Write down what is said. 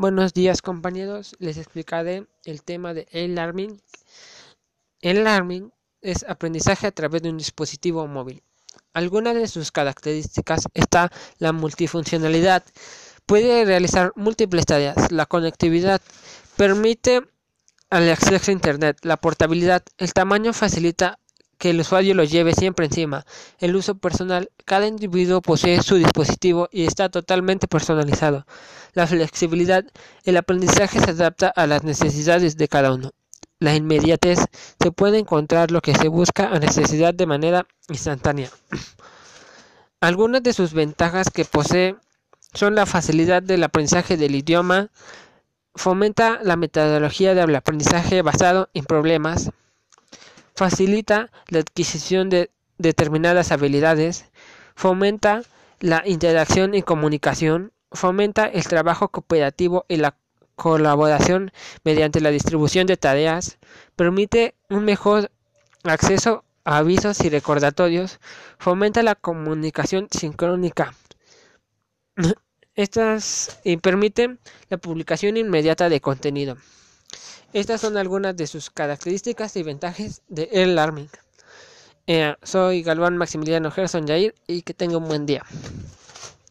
Buenos días compañeros, les explicaré el tema de e-learning. E-learning es aprendizaje a través de un dispositivo móvil. Algunas de sus características está la multifuncionalidad. Puede realizar múltiples tareas. La conectividad permite el acceso a Internet. La portabilidad. El tamaño facilita que el usuario lo lleve siempre encima. El uso personal. Cada individuo posee su dispositivo y está totalmente personalizado. La flexibilidad. El aprendizaje se adapta a las necesidades de cada uno. La inmediatez. Se puede encontrar lo que se busca a necesidad de manera instantánea. Algunas de sus ventajas que posee son la facilidad del aprendizaje del idioma, fomenta la metodología del aprendizaje basado en problemas, facilita la adquisición de determinadas habilidades, fomenta la interacción y comunicación, fomenta el trabajo cooperativo y la colaboración mediante la distribución de tareas, permite un mejor acceso a avisos y recordatorios, fomenta la comunicación sincrónica. Estas y permite la publicación inmediata de contenido. Estas son algunas de sus características y ventajas de e-learning. Eh, soy Galván Maximiliano Gerson Jair y que tenga un buen día.